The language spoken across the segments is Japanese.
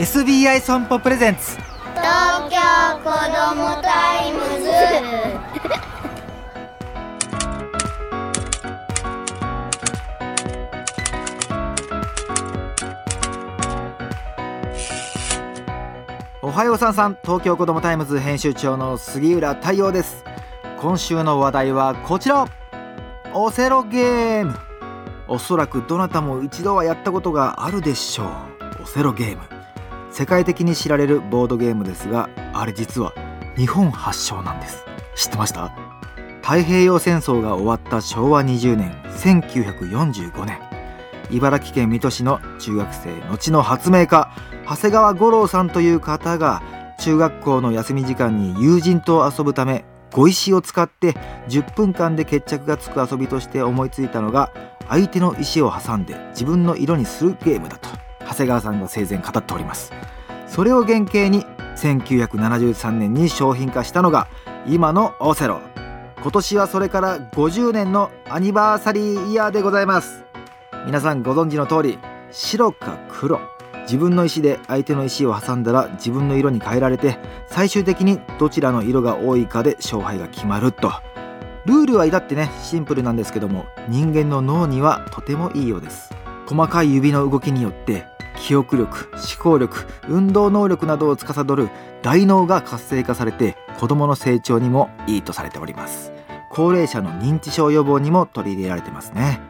SBI 損保プレゼンツ。東京子どもタイムズ。おはようさんさん。東京子どもタイムズ編集長の杉浦太陽です。今週の話題はこちら。オセロゲーム。おそらくどなたも一度はやったことがあるでしょう。オセロゲーム世界的に知られるボードゲームですがあれ実は日本発祥なんです。知ってました？太平洋戦争が終わった昭和20年1945年。茨城県水戸市の中学生後の発明家長谷川五郎さんという方が中学校の休み時間に友人と遊ぶため碁石を使って10分間で決着がつく遊びとして思いついたのが相手の石を挟んで自分の色にするゲームだと。長谷川さんが生前語っております。それを原型に1973年に商品化したのが今のオセロ。今年はそれから50年のアニバーサリーイヤーでございます。皆さんご存知の通り白か黒。自分の石で相手の石を挟んだら自分の色に変えられて最終的にどちらの色が多いかで勝敗が決まると。ルールは至ってねシンプルなんですけども人間の脳にはとてもいいようです。細かい指の動きによって記憶力思考力運動能力などを司る大脳が活性化されて子どもの成長にもいいとされております。高齢者の認知症予防にも取り入れられてますね。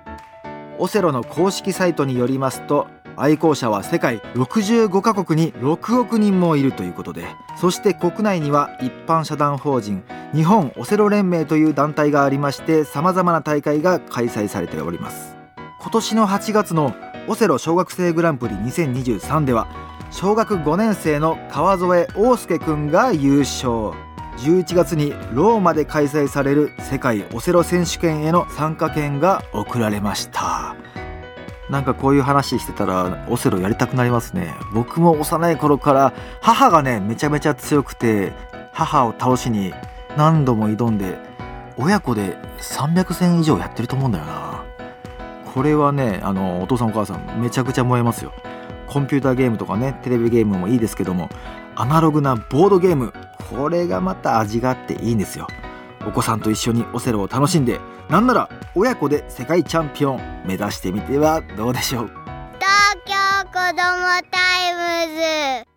オセロの公式サイトによりますと愛好者は世界65カ国に6億人もいるということでそして国内には一般社団法人日本オセロ連盟という団体がありまして様々な大会が開催されております。今年の8月のオセロ小学生グランプリ2023では小学5年生の川添大輔くんが優勝。11月にローマで開催される世界オセロ選手権への参加権が贈られました。なんかこういう話してたらオセロやりたくなりますね。僕も幼い頃から母がねめちゃめちゃ強くて母を倒しに何度も挑んで親子で300戦以上やってると思うんだよな。これはねあのお父さんお母さんめちゃくちゃ燃えますよ。コンピューターゲームとかねテレビゲームもいいですけどもアナログなボードゲームこれがまた味があっていいんですよ。お子さんと一緒にオセロを楽しんでなんなら親子で世界チャンピオン目指してみてはどうでしょう。東京子どもタイムズ。